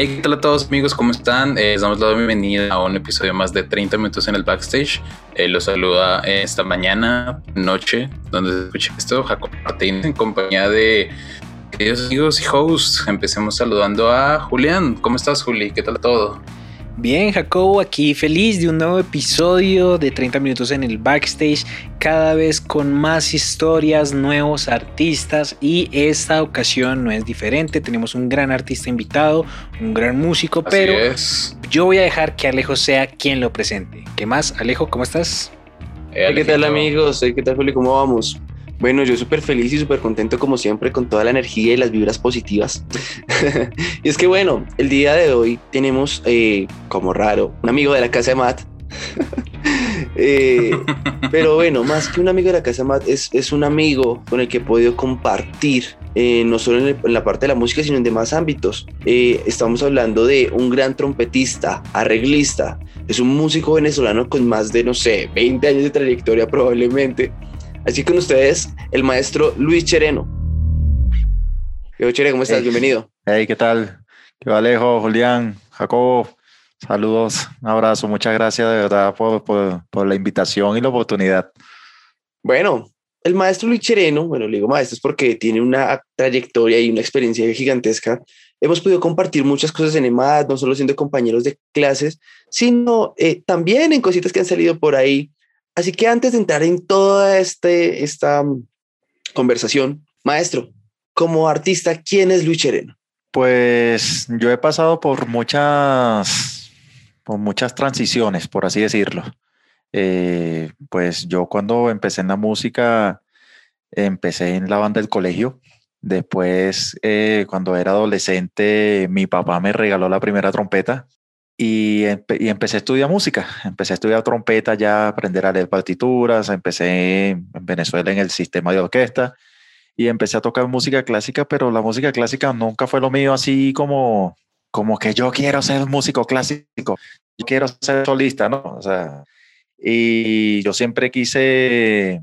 Hey, ¿qué tal a todos amigos? ¿Cómo están? Eh, les damos la bienvenida a un episodio más de 30 minutos en el backstage. Eh, los saluda esta mañana, noche, donde se escucha esto, Jacob Martínez, en compañía de queridos amigos y hosts. Empecemos saludando a Julián. ¿Cómo estás, Juli? ¿Qué tal todo? Bien, Jacobo, aquí feliz de un nuevo episodio de 30 minutos en el backstage, cada vez con más historias, nuevos artistas y esta ocasión no es diferente, tenemos un gran artista invitado, un gran músico, Así pero es. yo voy a dejar que Alejo sea quien lo presente. ¿Qué más? Alejo, ¿cómo estás? Eh, ¿Qué tal amigos? ¿Qué tal Juli? ¿Cómo vamos? Bueno, yo súper feliz y súper contento como siempre con toda la energía y las vibras positivas. y es que bueno, el día de hoy tenemos, eh, como raro, un amigo de la casa de Matt. Eh, pero bueno, más que un amigo de la casa de Matt, es, es un amigo con el que he podido compartir, eh, no solo en, el- en la parte de la música, sino en demás ámbitos. Eh, estamos hablando de un gran trompetista, arreglista, es un músico venezolano con más de, no sé, 20 años de trayectoria probablemente. Así que con ustedes, el maestro Luis Chereno. Yo, Chere, ¿cómo estás? Hey. Bienvenido. Hey, ¿qué tal? ¿Qué Alejo, Julián, Jacobo? Saludos, un abrazo, muchas gracias de verdad por, por, por la invitación y la oportunidad. Bueno, el maestro Luis Chereno, bueno, le digo maestro es porque tiene una trayectoria y una experiencia gigantesca. Hemos podido compartir muchas cosas en EMAD, no solo siendo compañeros de clases, sino eh, también en cositas que han salido por ahí. Así que antes de entrar en toda este, esta mm, conversación, maestro, como artista, ¿quién es Luis Chereno? Pues yo he pasado por muchas, por muchas transiciones, por así decirlo. Eh, pues yo cuando empecé en la música, empecé en la banda del colegio. Después, eh, cuando era adolescente, mi papá me regaló la primera trompeta y, empe- y empecé a estudiar música. Empecé a estudiar trompeta ya, aprender a leer partituras. Empecé en Venezuela en el sistema de orquesta y empecé a tocar música clásica, pero la música clásica nunca fue lo mío así como, como que yo quiero ser músico clásico, yo quiero ser solista, ¿no? O sea, y yo siempre quise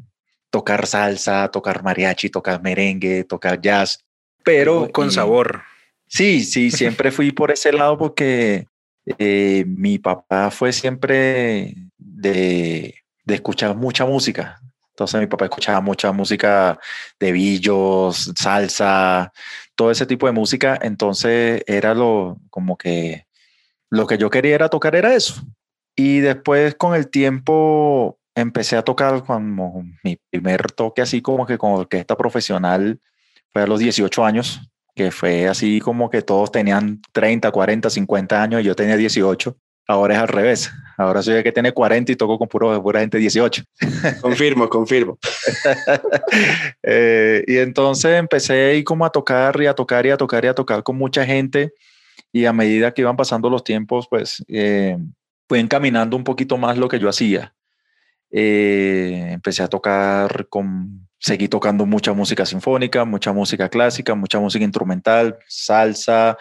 tocar salsa, tocar mariachi, tocar merengue, tocar jazz, pero con y- sabor. Sí, sí, siempre fui por ese lado porque eh, mi papá fue siempre de, escuchar mucha música. Entonces mi papá escuchaba mucha música de billos, salsa, todo ese tipo de música. Entonces era lo como que lo que yo quería era tocar era eso. Y después con el tiempo empecé a tocar como mi primer toque así como que con orquesta profesional fue a los 18 años que fue así como que todos tenían 30, 40, 50 años y yo tenía 18. Ahora es al revés. Ahora soy el que tiene 40 y toco con puro, pura gente de 18. Confirmo, confirmo. Eh, y entonces empecé ahí como a tocar y a tocar y a tocar y a tocar con mucha gente. Y a medida que iban pasando los tiempos, pues eh, fue encaminando un poquito más lo que yo hacía. Eh, empecé a tocar con, seguí tocando mucha música sinfónica, mucha música clásica, mucha música instrumental, salsa,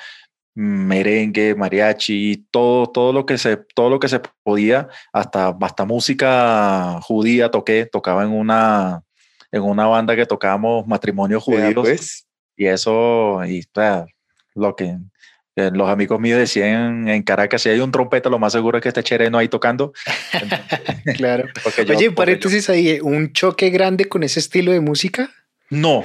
merengue, mariachi, todo, todo lo que se, todo lo que se podía, hasta, hasta música judía toqué, tocaba en una, en una banda que tocábamos matrimonios judíos pues. y eso, y o sea, lo que los amigos míos decían en Caracas, si hay un trompeta, lo más seguro es que esté Chereno ahí tocando. Claro. Yo- Oye, paréntesis ahí, ¿un choque grande con ese estilo de música? No,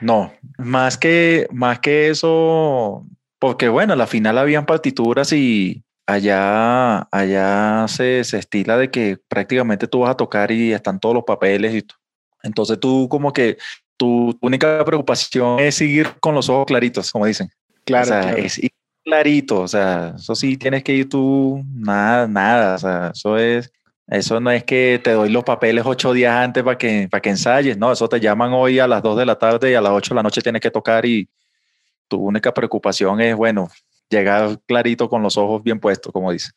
no, más que, más que eso, porque bueno, a la final habían partituras y allá, allá se, se estila de que prácticamente tú vas a tocar y están todos los papeles y. Entonces tú como que tu única preocupación es seguir con los ojos claritos, como dicen. Claro, o sea, claro. es clarito, o sea, eso sí tienes que ir tú, nada, nada, o sea, eso es, eso no es que te doy los papeles ocho días antes para que, para que ensayes, no, eso te llaman hoy a las dos de la tarde y a las ocho de la noche tienes que tocar y tu única preocupación es, bueno, llegar clarito con los ojos bien puestos, como dice.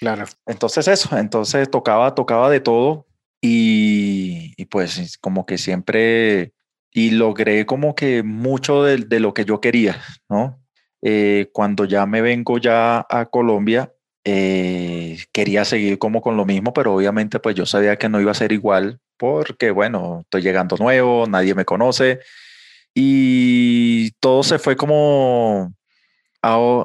Claro. Entonces eso, entonces tocaba, tocaba de todo y, y pues como que siempre, y logré como que mucho de, de lo que yo quería, ¿no? Eh, cuando ya me vengo ya a Colombia, eh, quería seguir como con lo mismo, pero obviamente pues yo sabía que no iba a ser igual porque bueno, estoy llegando nuevo, nadie me conoce y todo se fue como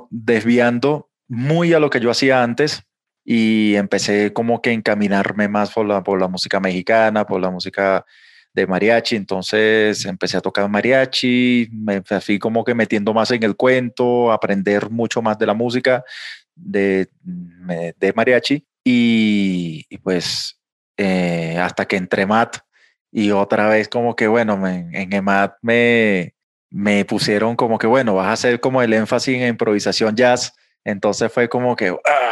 desviando muy a lo que yo hacía antes y empecé como que encaminarme más por la, por la música mexicana, por la música de mariachi, entonces empecé a tocar mariachi, me fui como que metiendo más en el cuento, aprender mucho más de la música de, de mariachi y, pues eh, hasta que entré MAT y otra vez como que bueno, en EMAT me, me pusieron como que bueno, vas a hacer como el énfasis en improvisación jazz, entonces fue como que... Ah,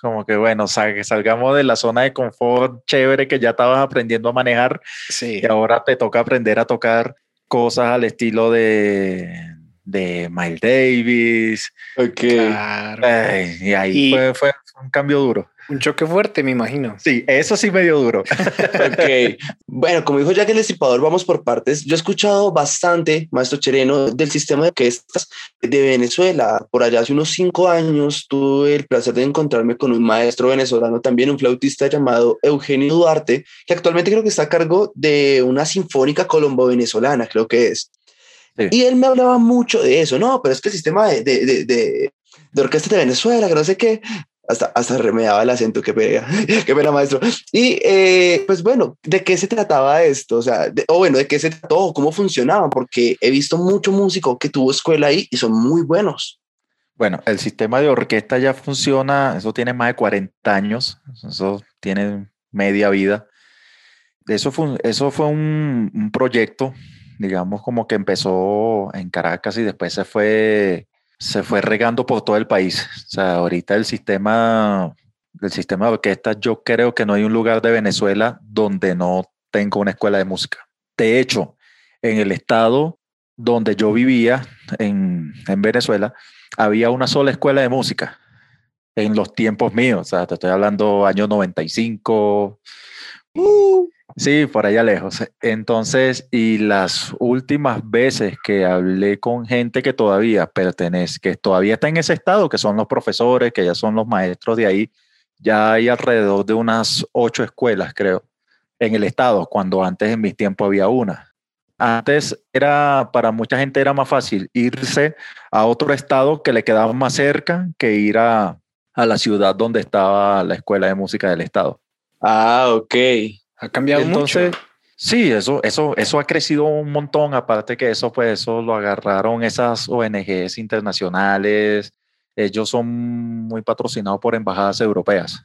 como que bueno, salgamos de la zona de confort chévere que ya estabas aprendiendo a manejar sí. y ahora te toca aprender a tocar cosas al estilo de, de Miles Davis. Ok. y ahí fue, fue, un cambio duro. Un choque fuerte, me imagino. Sí, eso sí medio duro. ok. Bueno, como dijo Jack el Estipador, vamos por partes. Yo he escuchado bastante, maestro Chereno, del sistema de orquestas de Venezuela. Por allá hace unos cinco años tuve el placer de encontrarme con un maestro venezolano, también un flautista llamado Eugenio Duarte, que actualmente creo que está a cargo de una sinfónica colombo-venezolana, creo que es. Y él me hablaba mucho de eso, no, pero es que el sistema de, de, de, de, de orquesta de Venezuela, que no sé qué, hasta, hasta remedaba el acento, qué pena, qué pena, maestro. Y eh, pues bueno, ¿de qué se trataba esto? O sea, o bueno, ¿de qué se trató? ¿Cómo funcionaban? Porque he visto mucho músico que tuvo escuela ahí y son muy buenos. Bueno, el sistema de orquesta ya funciona, eso tiene más de 40 años, eso tiene media vida. Eso fue, eso fue un proyecto, digamos, como que empezó en Caracas y después se fue se fue regando por todo el país. O sea, ahorita el sistema, el sistema de orquesta, yo creo que no hay un lugar de Venezuela donde no tenga una escuela de música. De hecho, en el estado donde yo vivía, en, en Venezuela, había una sola escuela de música en los tiempos míos. O sea, te estoy hablando año 95. Uh, Sí, por allá lejos. Entonces, y las últimas veces que hablé con gente que todavía pertenece, que todavía está en ese estado, que son los profesores, que ya son los maestros de ahí, ya hay alrededor de unas ocho escuelas, creo, en el estado, cuando antes en mis tiempos había una. Antes era, para mucha gente era más fácil irse a otro estado que le quedaba más cerca que ir a, a la ciudad donde estaba la escuela de música del estado. Ah, ok. Ha cambiado Entonces, mucho. Sí, eso, eso, eso ha crecido un montón. Aparte que eso, pues, eso lo agarraron esas ONGs internacionales. Ellos son muy patrocinados por embajadas europeas.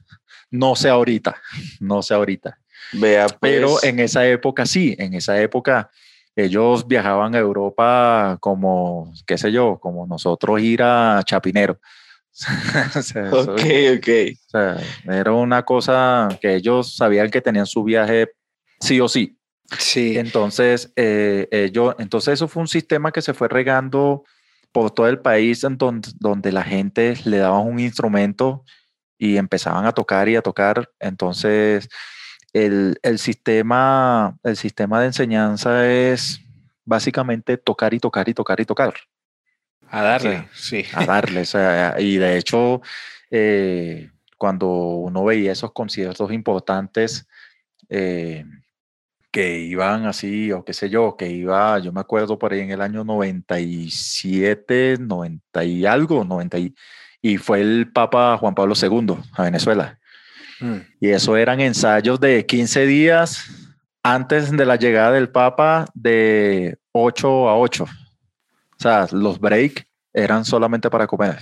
No sé ahorita, no sé ahorita. Vea, pues. Pero en esa época sí, en esa época ellos viajaban a Europa como, qué sé yo, como nosotros ir a Chapinero. ok, ok. O sea, era una cosa que ellos sabían que tenían su viaje sí o sí. Sí. Entonces, eh, ellos, entonces eso fue un sistema que se fue regando por todo el país en donde, donde la gente le daba un instrumento y empezaban a tocar y a tocar. Entonces, el, el, sistema, el sistema de enseñanza es básicamente tocar y tocar y tocar y tocar. A darle, sí. A darle. o sea, y de hecho, eh, cuando uno veía esos conciertos importantes eh, que iban así, o qué sé yo, que iba, yo me acuerdo por ahí en el año 97, 90 y algo, 90 y, y fue el Papa Juan Pablo II a Venezuela. Mm. Y eso eran ensayos de 15 días antes de la llegada del Papa de 8 a 8. O sea, los break eran solamente para comer.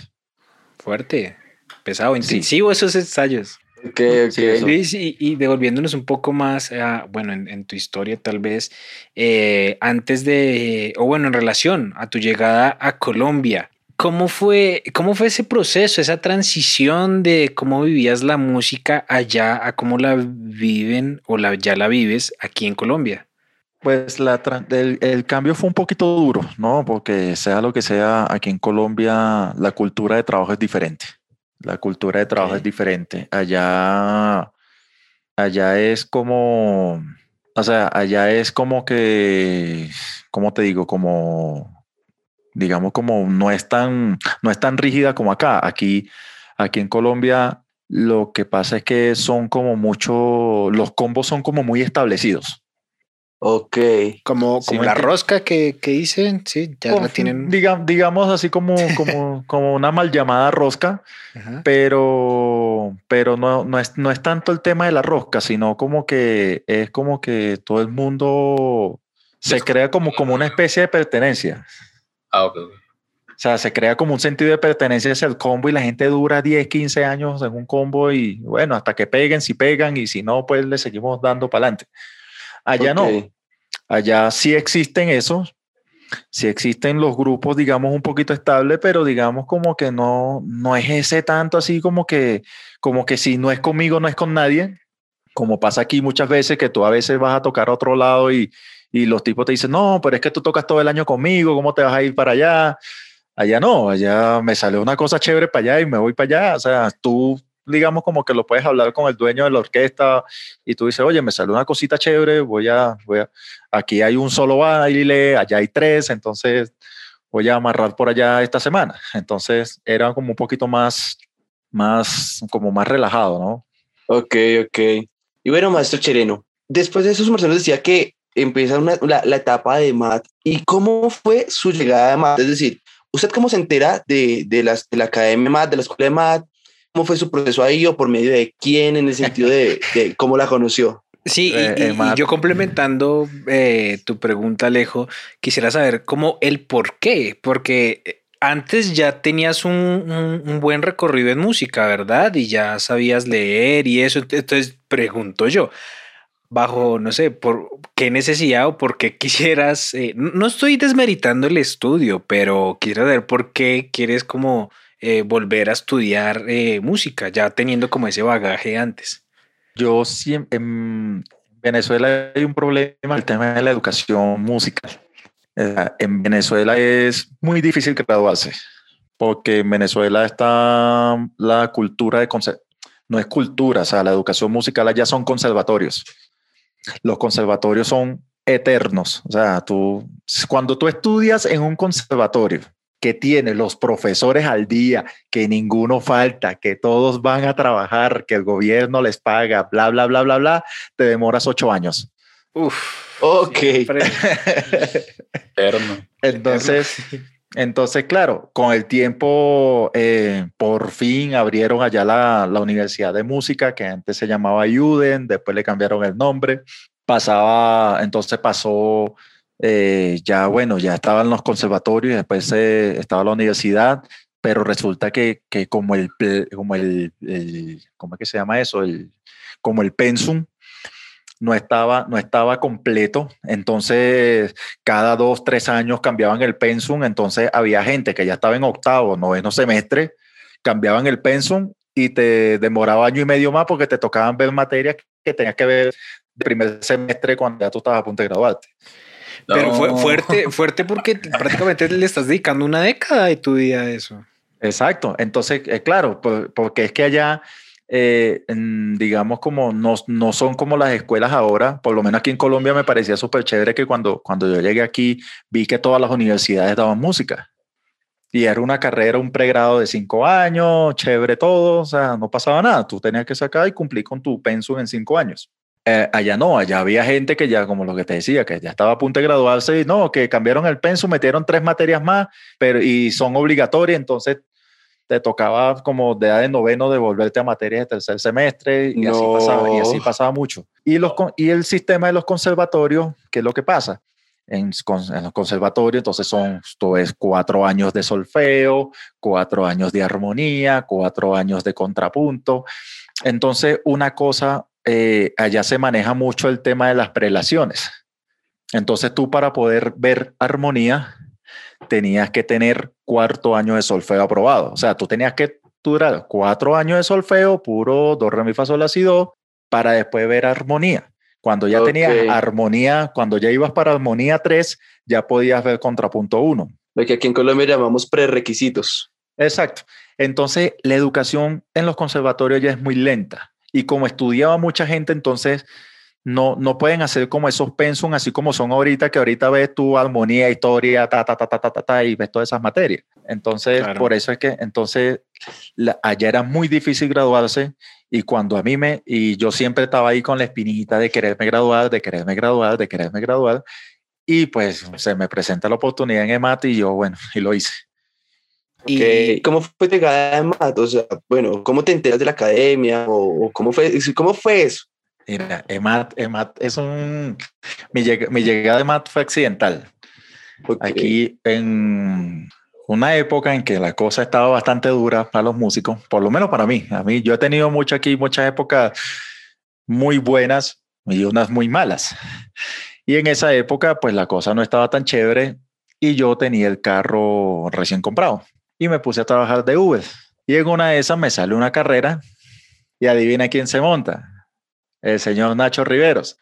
Fuerte, pesado, intensivo esos ensayos. Okay, okay. Luis, y, y, devolviéndonos un poco más, a, bueno, en, en, tu historia tal vez, eh, antes de, o bueno, en relación a tu llegada a Colombia, ¿cómo fue, ¿cómo fue ese proceso, esa transición de cómo vivías la música allá a cómo la viven o la, ya la vives aquí en Colombia? Pues la, el, el, cambio fue un poquito duro, ¿no? Porque sea lo que sea, aquí en Colombia la cultura de trabajo es diferente. La cultura de trabajo es diferente. Allá, allá es como, o sea, allá es como que, ¿cómo te digo? Como, digamos, como no es tan, no es tan rígida como acá. Aquí, aquí en Colombia, lo que pasa es que son como mucho, los combos son como muy establecidos. Ok. Como, Sí, como me la rosca que, que dicen, sí, ya la tienen. diga- digamos así como, como, como una mal llamada rosca, Ajá. pero, pero no, no, es, no es tanto el tema de la rosca, sino como que es como que todo el mundo se crea como, como una especie de pertenencia. Ah, ok. O sea, se crea como un sentido de pertenencia hacia el combo y la gente dura 10, 15 años en un combo y bueno, hasta que peguen, si pegan y si no, pues le seguimos dando para adelante. Allá no, ok. allá sí existen esos, sí existen los grupos, digamos, un poquito estables, pero digamos como que no, no es ese tanto así como que, como que si no es conmigo, no es con nadie, como pasa aquí muchas veces que tú a veces vas a tocar a otro lado y, y los tipos te dicen, no, pero es que tú tocas todo el año conmigo, ¿cómo te vas a ir para allá? Allá no, allá me salió una cosa chévere para allá y me voy para allá, o sea, tú digamos como que lo puedes hablar con el dueño de la orquesta y tú dices, oye, me salió una cosita chévere, voy a, voy a, aquí hay un solo baile, allá hay tres, entonces voy a amarrar por allá esta semana. Entonces era como un poquito más, más, como más relajado, ¿no? Ok, ok. Y bueno, maestro Chereno, después de eso, su decía que empieza una- la, la etapa de MAT. ¿Y cómo fue su llegada a MAT? Es decir, ¿usted cómo se entera de, de, las, de la Academia MAT, de la Escuela de MAT? ¿Cómo fue su proceso ahí o por medio de quién en el sentido de, de cómo la conoció? Sí, y- Eh, y, eh, y yo complementando eh, tu pregunta, Alejo, quisiera saber cómo el por qué, porque antes ya tenías un, un- un buen recorrido en música, ¿verdad? Y ya sabías leer y eso. Entonces pregunto yo, bajo, no sé, por qué necesidad o por qué quisieras, eh, no no estoy desmeritando el estudio, pero quisiera saber por qué quieres como eh, volver a estudiar eh, música, ya teniendo como ese bagaje antes. Yo siempre, en Venezuela hay un problema, el tema de la educación musical. En Venezuela es muy difícil graduarse, porque en Venezuela está la cultura de no es cultura, o sea, la educación musical allá son conservatorios. Los conservatorios son eternos, o sea, tú cuando tú estudias en un conservatorio que tiene los profesores al día, que ninguno falta, que todos van a trabajar, que el gobierno les paga, bla, bla, bla, bla, bla, te demoras ocho años. Uf. Ok. Eterno. Entonces, entonces, claro, con el tiempo, eh, por fin abrieron allá la, la Universidad de Música, que antes se llamaba Juden, después le cambiaron el nombre. Pasaba, entonces pasó, eh, ya bueno, ya estaban los conservatorios, después eh, estaba la universidad, pero resulta que, como el, como el, el- ¿cómo es que se llama eso? El, como el pensum no estaba, no estaba completo, entonces cada dos, tres años cambiaban el pensum, entonces había gente que ya estaba en octavo, noveno semestre, cambiaban el pensum y te demoraba año y medio más porque te tocaban ver materias que tenías que ver de primer semestre cuando ya tú estabas a punto de graduarte. Pero fue fuerte, fuerte porque prácticamente le estás dedicando una década de tu vida a eso. Exacto, entonces, eh, claro, por- porque es que allá, eh, en- digamos, como no, no son como las escuelas ahora, por lo menos aquí en Colombia me parecía súper chévere que cuando, cuando yo llegué aquí vi que todas las universidades daban música. Y era una carrera, un pregrado de cinco años, chévere todo, o sea, no pasaba nada. Tú tenías que sacar y cumplir con tu pensum en cinco años. Eh, allá no, allá había gente que ya, como lo que te decía, que ya estaba a punto de graduarse y no, que cambiaron el pensum, metieron tres materias más, pero y son obligatorias, entonces te tocaba como de edad de noveno devolverte a materias de tercer semestre y, así, No. pasaba, y así pasaba mucho. Y, los, y el sistema de los conservatorios, ¿qué es lo que pasa? En, en los conservatorios, entonces son, esto es cuatro años de solfeo, cuatro años de armonía, cuatro años de contrapunto. Entonces, una cosa, eh, allá se maneja mucho el tema de las prelaciones. Entonces, tú para poder ver armonía, tenías que tener cuarto año de solfeo aprobado. O sea, tú tenías que durar cuatro años de solfeo, puro do, re, mi, fa, sol, la, si, do, para después ver armonía. Cuando ya Ok. tenías armonía, cuando ya ibas para armonía 3, ya podías ver contrapunto 1. Lo que aquí en Colombia llamamos prerequisitos. Exacto. Entonces, la educación en los conservatorios ya es muy lenta. Y como estudiaba mucha gente, entonces no, no pueden hacer como esos pensum así como son ahorita, que ahorita ves tu armonía, historia, ta, ta, ta, ta, ta, ta, ta y ves todas esas materias. Entonces, por eso es que entonces allá era muy difícil graduarse y cuando a mí me, y yo siempre estaba ahí con la espinita de quererme graduar, de quererme graduar, de quererme graduar, y pues se me presenta la oportunidad en EMAT y yo, bueno, y lo hice. ¿Y cómo fue llegada a EMAT? O sea, bueno, ¿cómo te enteras de la academia? ¿O, cómo, fue, cómo fue eso? Mira, EMAT, EMAT es un... Mi, mi llegada a EMAT fue accidental. Aquí en una época en que la cosa estaba bastante dura para los músicos, por lo menos para mí. A mí, yo he tenido mucho aquí, muchas épocas muy buenas y unas muy malas. Y en esa época, pues la cosa no estaba tan chévere y yo tenía el carro recién comprado y me puse a trabajar de Uber. Y en una de esas me sale una carrera y adivina quién se monta el señor Nacho Riveros.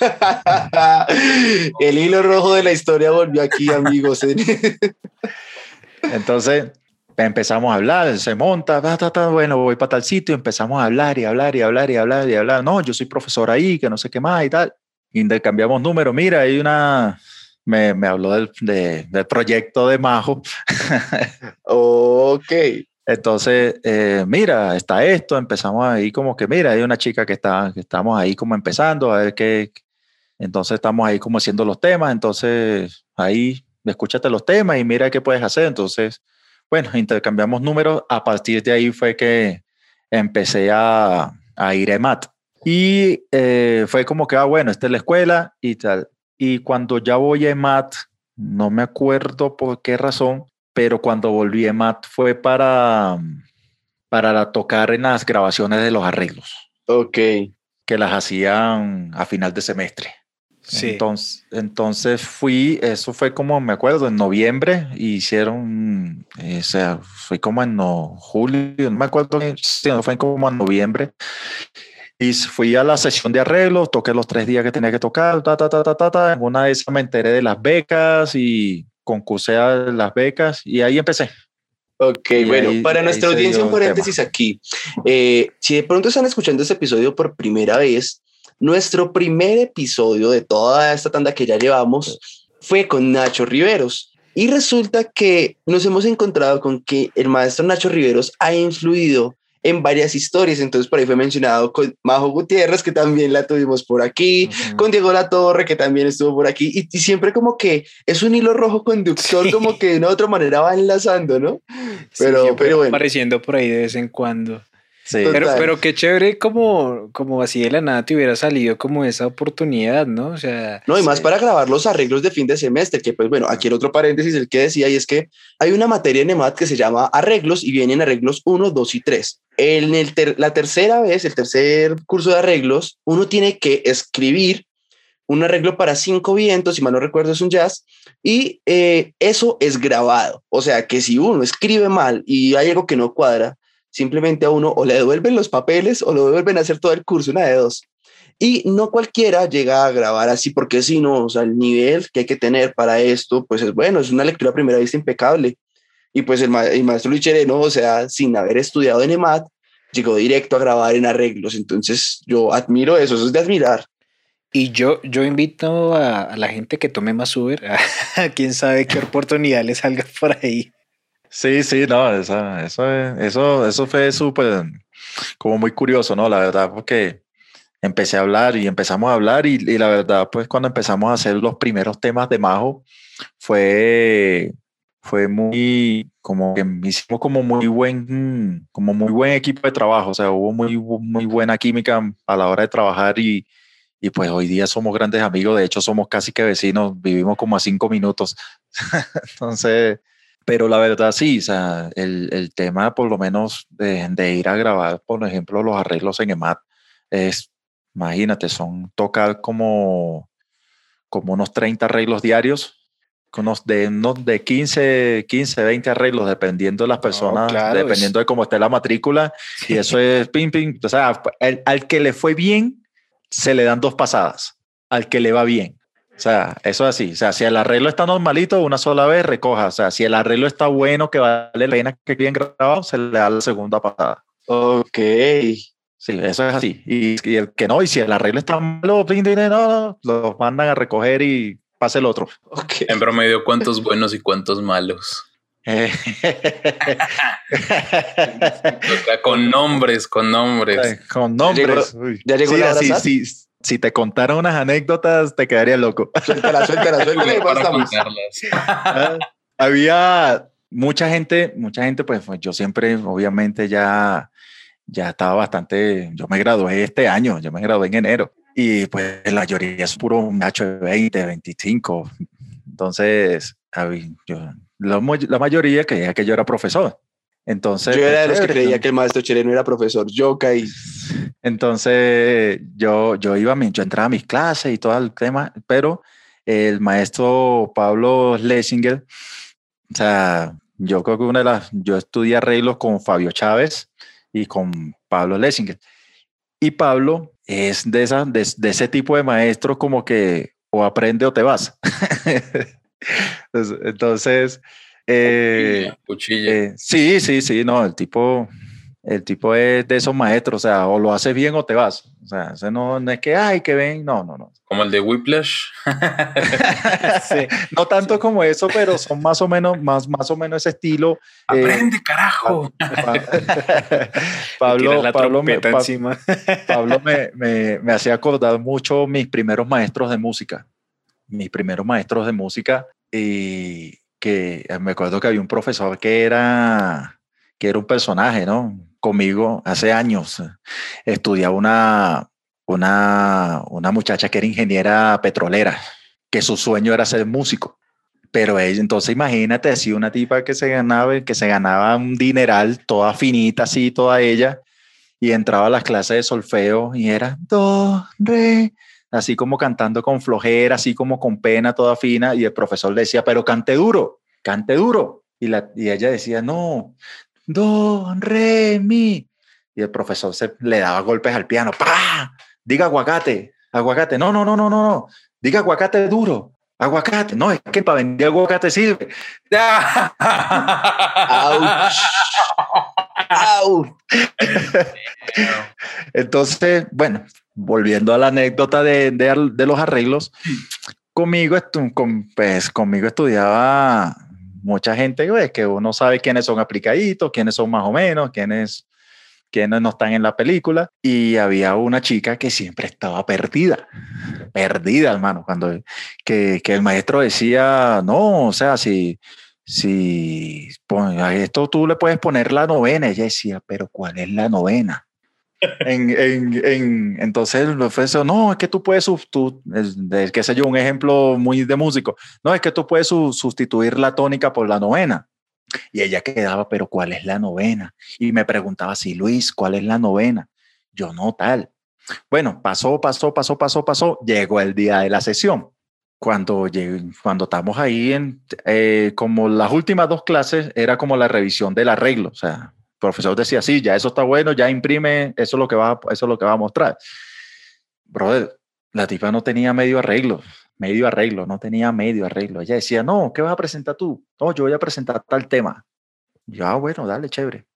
el hilo rojo de la historia volvió aquí, amigos. Entonces empezamos a hablar, se monta, bueno, voy para tal sitio, empezamos a hablar y hablar y hablar y hablar y hablar. No, yo soy profesor ahí, que no sé qué más y tal. Intercambiamos números. Mira, hay una, me, me habló del, del proyecto de Majo. ok. Entonces, eh, mira, está esto, empezamos ahí como que, mira, hay una chica que está, que estamos ahí como empezando a ver qué, entonces estamos ahí como haciendo los temas, entonces ahí escúchate los temas y mira qué puedes hacer, entonces, bueno, intercambiamos números, a partir de ahí fue que empecé a, a ir a EMAT. Y eh, fue como que, ah, bueno, esta es la escuela y tal, y cuando ya voy a EMAT, no me acuerdo por qué razón, pero cuando volví a Matt fue para, para tocar en las grabaciones de los arreglos. Ok. Que las hacían a final de semestre. Sí. Entonces, entonces fui, eso fue como, me acuerdo, en noviembre, hicieron, eh, o sea, fue como en no, julio, no me acuerdo, fue como en noviembre. Y fui a la sesión de arreglos, toqué los tres días que tenía que tocar, ta, ta, ta, ta, ta, ta. Una vez me enteré de las becas y concursé a las becas y ahí empecé. Ok, bueno, para nuestra audiencia un paréntesis aquí. Eh, si de pronto están escuchando este episodio por primera vez, nuestro primer episodio de toda esta tanda que ya llevamos fue con Nacho Riveros. Y resulta que nos hemos encontrado con que el maestro Nacho Riveros ha influido en varias historias. Entonces, por ahí fue mencionado con Majo Gutiérrez, que también la tuvimos por aquí, con Diego La Torre, que también estuvo por aquí, y, siempre como que es un hilo rojo conductor, como que de una u otra manera va enlazando, ¿no? Pero, pero bueno. Apareciendo por ahí de vez en cuando. Pero, pero qué chévere como, como así de la nada te hubiera salido como esa oportunidad, ¿no? O sea... No, y más para grabar los arreglos de fin de semestre, que pues bueno, aquí el otro paréntesis, el que decía, y es que hay una materia en EMAT que se llama arreglos y vienen arreglos 1, 2 y 3. En el la tercera vez, el tercer curso de arreglos, uno tiene que escribir un arreglo para cinco vientos, si mal no recuerdo es un jazz, y eh, eso es grabado. O sea que si uno escribe mal y hay algo que no cuadra, simplemente a uno o le devuelven los papeles o lo devuelven a hacer todo el curso, una de dos. Y no cualquiera llega a grabar así, porque si no, o sea, el nivel que hay que tener para esto, pues es bueno, es una lectura a primera vista impecable. Y pues el, maestro Luis Chereno, o sea, sin haber estudiado en EMAT, llegó directo a grabar en arreglos. Entonces yo admiro eso, eso es de admirar. Y yo, yo invito a, la gente que tome más Uber, a, quién sabe qué oportunidad le salga por ahí. Sí, sí, no, eso, eso, eso fue súper, como muy curioso, ¿no? La verdad, porque empecé a hablar y empezamos a hablar y, y, la verdad, pues cuando empezamos a hacer los primeros temas de Majo, fue, fue muy, como que hicimos como muy buen, como muy buen equipo de trabajo, o sea, hubo muy, muy buena química a la hora de trabajar y, y pues hoy día somos grandes amigos, de hecho somos casi que vecinos, vivimos como a cinco minutos. Entonces, pero la verdad sí, o sea, el, el tema por lo menos de, de, ir a grabar, por ejemplo, los arreglos en EMAT, es, imagínate, son tocar como, como unos 30 arreglos diarios, unos de, unos de 15, 15, 20 arreglos, dependiendo de las personas, dependiendo de cómo esté la matrícula, y eso es ping, ping, o sea, el, al que le fue bien, se le dan dos pasadas, al que le va bien. O sea, eso es así. O sea, si el arreglo está normalito, una sola vez recoja. O sea, si el arreglo está bueno, que vale la pena que bien grabado, se le da la segunda pasada. Ok. Sí, eso es así. Y, y el que no, y si el arreglo está malo, no, no, los mandan a recoger y pase el otro. Ok. En promedio, ¿cuántos buenos y cuántos malos? Con nombres, con nombres. Con nombres. Ya llegó Sí, la hora, así, ¿sabes? sí, si te contara unas anécdotas, te quedaría loco. Suéltala, suéltala, suéltala. Ah, Había mucha gente, mucha gente, pues pues, yo siempre, obviamente, ya, ya estaba bastante, yo me gradué este año, yo me gradué en enero. Y pues la mayoría es puro macho de 20, 25. Entonces, había- yo, la, la mayoría creía que yo era profesor. Entonces, Yo era de los que creía que el maestro chileno era profesor. Yo caí. entonces yo, yo iba, a mi- yo entraba a mis clases y todo el tema, pero el maestro Pablo Lessinger, o sea, yo creo que una de las, yo estudié arreglos con Fabio Chávez y con Pablo Lessinger. Y Pablo es de, esa, de, de ese tipo de maestro como que o aprende o te vas. Entonces, eh, Cuchilla. eh, sí, sí, sí, no, el tipo, el tipo es de esos maestros, o sea, o lo haces bien o te vas. O sea, ese no, no es que, ay, que ven, no, no, no. Como el de Whiplash. Sí. No tanto como eso, pero son más o menos, más, más o menos ese estilo. eh, Aprende, carajo. Pa- Tiras Pablo, la Pablo, me, encima. Pablo me, me, me hacía acordar mucho mis primeros maestros de música. Mis primeros maestros de música. Y que eh, me acuerdo que había un profesor que era, que era un personaje, ¿no? Conmigo hace años. eh, Estudiaba una, una, una muchacha que era ingeniera petrolera, que su sueño era ser músico. Pero ella, entonces imagínate, así una tipa que se ganaba, que se ganaba un dineral, toda finita, así, toda ella, y entraba a las clases de solfeo y era do, re, así como cantando con flojera, así como con pena, toda fina, y el profesor le decía, pero cante duro, cante duro. Y, la, y ella decía, no, do, re, mi. Y el profesor se, le daba golpes al piano, ¡pa! Diga aguacate, aguacate, no, no, no, no, no, no, diga aguacate duro, aguacate, no, es que para vender aguacate sirve. Entonces, bueno, volviendo a la anécdota de, de- de los arreglos, conmigo, estu- con- pues, conmigo estudiaba mucha gente pues, que uno sabe quiénes son aplicaditos, quiénes son más o menos, quiénes, quiénes no están en la película. Y había una chica que siempre estaba perdida, perdida, hermano, cuando que, que el maestro decía, no, o sea, si... Si a esto tú le puedes poner la novena, ella decía, pero ¿cuál es la novena? en, en, en- entonces el profesor, no, es que tú puedes, tú, es- sé yo, un ejemplo muy de músico, no, es que tú puedes su- sustituir la tónica por la novena. Y ella quedaba, pero ¿cuál es la novena? Y me preguntaba, sí, Luis, ¿cuál es la novena? Yo no, tal. Bueno, pasó, pasó, pasó, pasó, pasó, llegó el día de la sesión. Cuando, cuando estamos ahí, en, eh, como las últimas dos clases, era como la revisión del arreglo, o sea, el profesor decía, sí, ya eso está bueno, ya imprime, eso es lo que va, eso es lo que va a mostrar. Brother, la tipa no tenía medio arreglo, medio arreglo, no tenía medio arreglo. Ella decía, no, ¿qué vas a presentar tú? No, yo voy a presentar tal tema. Yo, ah, bueno, dale, chévere.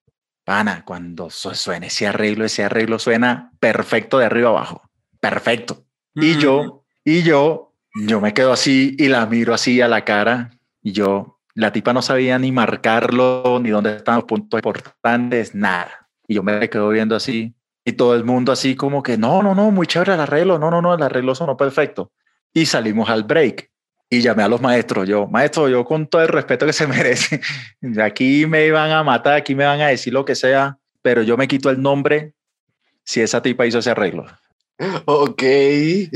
Pana, cuando su- suene ese arreglo, ese arreglo suena perfecto de arriba abajo. Perfecto. Y yo, y yo, yo me quedo así y la miro así a la cara y yo, la tipa no sabía ni marcarlo, ni dónde estaban los puntos importantes, nada. Y yo me quedo viendo así y todo el mundo así como que, no, no, no, muy chévere el arreglo, no, no, no, el arreglo sonó perfecto. Y salimos al break y llamé a los maestros, yo, maestro, yo con todo el respeto que se merece, aquí me iban a matar, aquí me van a decir lo que sea, pero yo me quito el nombre si esa tipa hizo ese arreglo. Ok.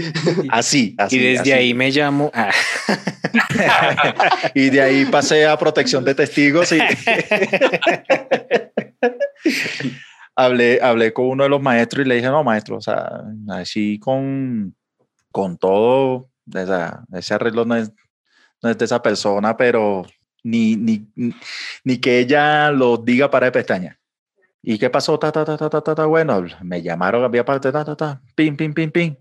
Así, así. y desde así. ahí me llamo. ah, y de ahí pasé a protección de testigos y hablé, hablé con uno de los maestros y le dije, no, maestro, o sea, así con, con todo, o sea, ese arreglo no es, no es de esa persona, pero ni, ni, ni que ella lo diga para de pestaña. ¿Y qué pasó? Ta, ta, ta, ta, ta, ta. Bueno, me llamaron, había parte, ta, ta, ta, pim, pim, pim, pim.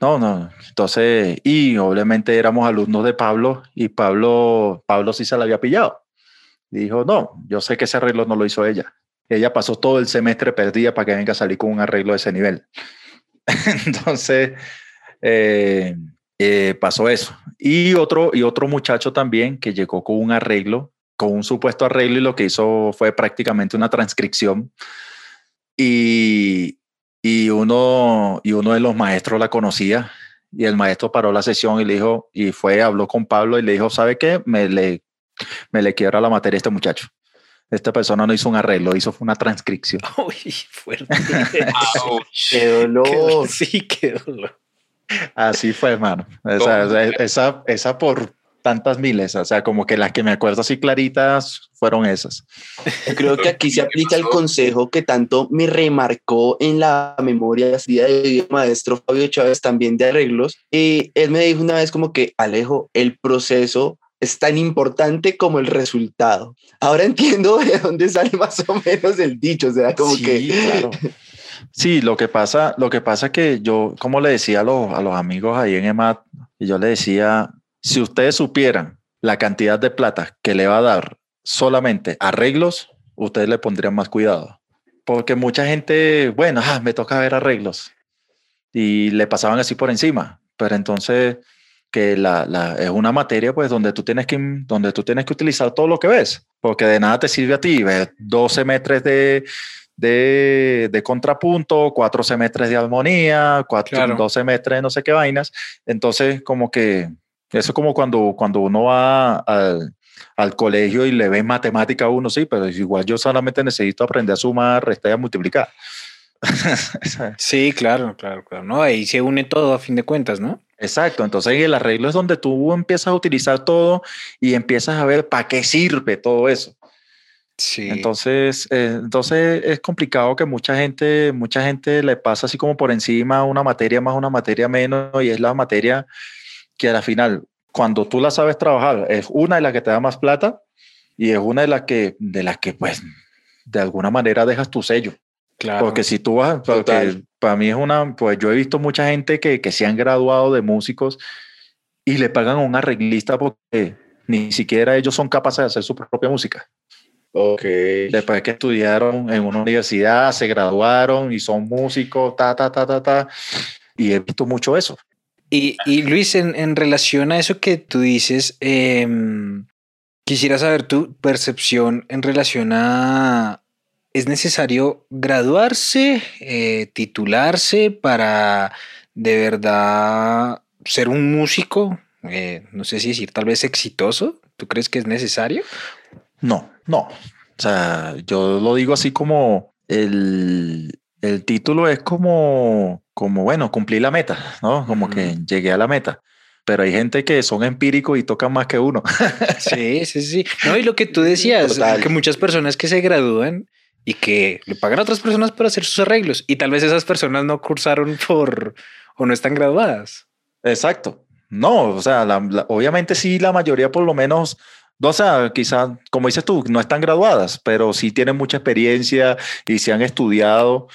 No, no. Entonces, y obviamente éramos alumnos de Pablo y Pablo, Pablo sí se la había pillado. Dijo, no, yo sé que ese arreglo no lo hizo ella. Ella pasó todo el semestre perdida para que venga a salir con un arreglo de ese nivel. Entonces, eh, eh, pasó eso. Y otro, y otro muchacho también que llegó con un arreglo, con un supuesto arreglo y lo que hizo fue prácticamente una transcripción. Y, y, uno, y uno de los maestros la conocía y el maestro paró la sesión y le dijo, y fue, habló con Pablo y le dijo, ¿sabe qué? Me le, me le quiebra la materia a este muchacho. Esta persona no hizo un arreglo, hizo una transcripción. Uy, fuerte. ¡Qué dolor! sí, qué dolor. Así fue, hermano. Esa, esa, esa, por tantas miles, o sea, como que las que me acuerdo así claritas fueron esas. Creo que aquí se aplica el consejo que tanto me remarcó en la memoria de maestro Fabio Chávez también de arreglos. Y él me dijo una vez como que, Alejo, el proceso es tan importante como el resultado. Ahora entiendo de dónde sale más o menos el dicho, o sea, como que... Claro. Sí, lo que pasa, lo que pasa que yo, como le decía a los, a los amigos ahí en EMAT, yo le decía, si ustedes supieran la cantidad de plata que le va a dar solamente arreglos, ustedes le pondrían más cuidado. Porque mucha gente, bueno, ah, me toca ver arreglos. Y le pasaban así por encima. Pero entonces que la, la, es una materia pues donde tú, tienes que, donde tú tienes que utilizar todo lo que ves, porque de nada te sirve a ti ver 12 semestres de, de, de contrapunto, cuatro semestres de armonía, cuatro, claro. dos semestres de no sé qué vainas. Entonces, como que eso es como cuando, cuando uno va al, al colegio y le ve matemática a uno, sí, pero igual yo solamente necesito aprender a sumar, restar y a multiplicar. sí, claro, claro, claro. ¿no? Ahí se une todo a fin de cuentas, ¿no? Exacto, entonces el arreglo es donde tú empiezas a utilizar todo y empiezas a ver para qué sirve todo eso. Sí. Entonces, eh, entonces es complicado que mucha gente, mucha gente le pasa así como por encima una materia más, una materia menos, y es la materia que al final, cuando tú la sabes trabajar, es una de las que te da más plata y es una de las que, de las que pues, de alguna manera dejas tu sello. Claro. Porque si tú vas, porque para mí es una, pues yo he visto mucha gente que, que se han graduado de músicos y le pagan a un arreglista porque ni siquiera ellos son capaces de hacer su propia música. Ok. Después que estudiaron en una universidad, se graduaron y son músicos, ta, ta, ta, ta, ta. Y he visto mucho eso. Y, y Luis, en, en, relación a eso que tú dices, eh, quisiera saber tu percepción en relación a, ¿Es necesario graduarse, eh, titularse para de verdad ser un músico? Eh, no sé si decir tal vez exitoso. ¿Tú crees que es necesario? No, no. O sea, yo lo digo así como el, el título es como, como, bueno, cumplí la meta, ¿no? Como que llegué a la meta pero hay gente que son empíricos y tocan más que uno. Sí, sí, sí. No, y lo que tú decías, Total. que muchas personas que se gradúan y que le pagan a otras personas para hacer sus arreglos y tal vez esas personas no cursaron por o no están graduadas. Exacto. No, o sea, la, la, obviamente sí, la mayoría por lo menos, o sea, quizás, como dices tú, no están graduadas, pero sí tienen mucha experiencia y se han estudiado.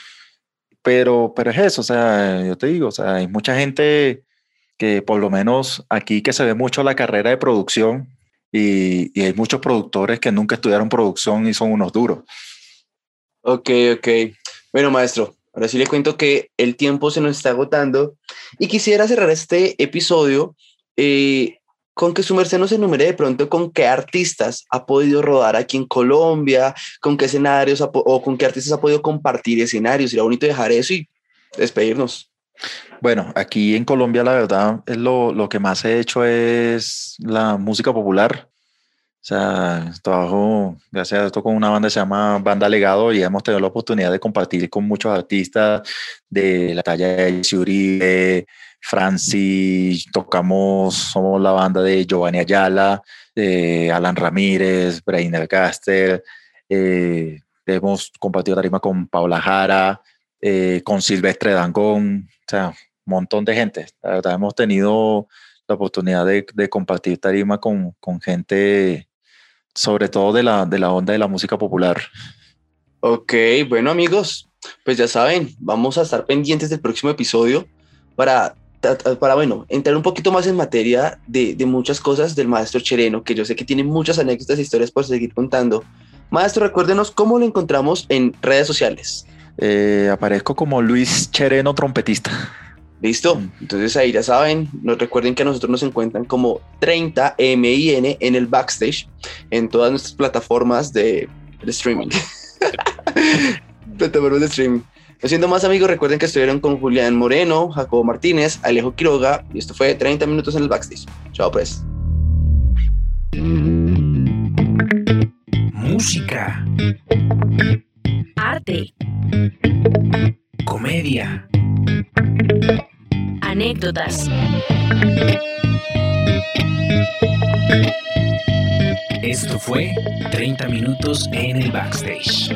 Pero, pero es eso, o sea, yo te digo, o sea, hay mucha gente que por lo menos aquí que se ve mucho la carrera de producción y, hay muchos productores que nunca estudiaron producción y son unos duros. Ok, ok. Bueno, maestro, ahora sí le cuento que el tiempo se nos está agotando y quisiera cerrar este episodio eh, con que su merced nos enumere de pronto con qué artistas ha podido rodar aquí en Colombia, con qué escenarios o con qué artistas ha podido compartir escenarios. Sería bonito dejar eso y despedirnos. Bueno, aquí en Colombia la verdad es lo, lo que más he hecho es la música popular. O sea, trabajo, gracias a esto, con una banda que se llama Banda Legado y hemos tenido la oportunidad de compartir con muchos artistas de la talla de Uribe, Francis, tocamos, somos la banda de Giovanni Ayala, Alan Ramírez, Brainer Caster, eh, hemos compartido tarima con Paula Jara, eh, con Silvestre Dangón, o sea, un montón de gente. La verdad, hemos tenido la oportunidad de, de compartir tarima con, con gente sobre todo de la, de la onda de la música popular. Ok, bueno amigos, pues ya saben, vamos a estar pendientes del próximo episodio para para, bueno, entrar un poquito más en materia de, de, muchas cosas del maestro Chereno, que yo sé que tiene muchas anécdotas e historias por seguir contando. Maestro, recuérdenos cómo lo encontramos en redes sociales. Eh, aparezco como Luis Chereno, trompetista. Listo. Mm. Entonces ahí ya saben, nos recuerden que a nosotros nos encuentran como 30MIN en el backstage, en todas nuestras plataformas de, de streaming. plataformas de streaming. No siendo más amigos, recuerden que estuvieron con Julián Moreno, Jacobo Martínez, Alejo Quiroga y esto fue 30 minutos en el backstage. Chao pues. Música. Arte. Comedia. Anécdotas. Esto fue 30 minutos en el backstage.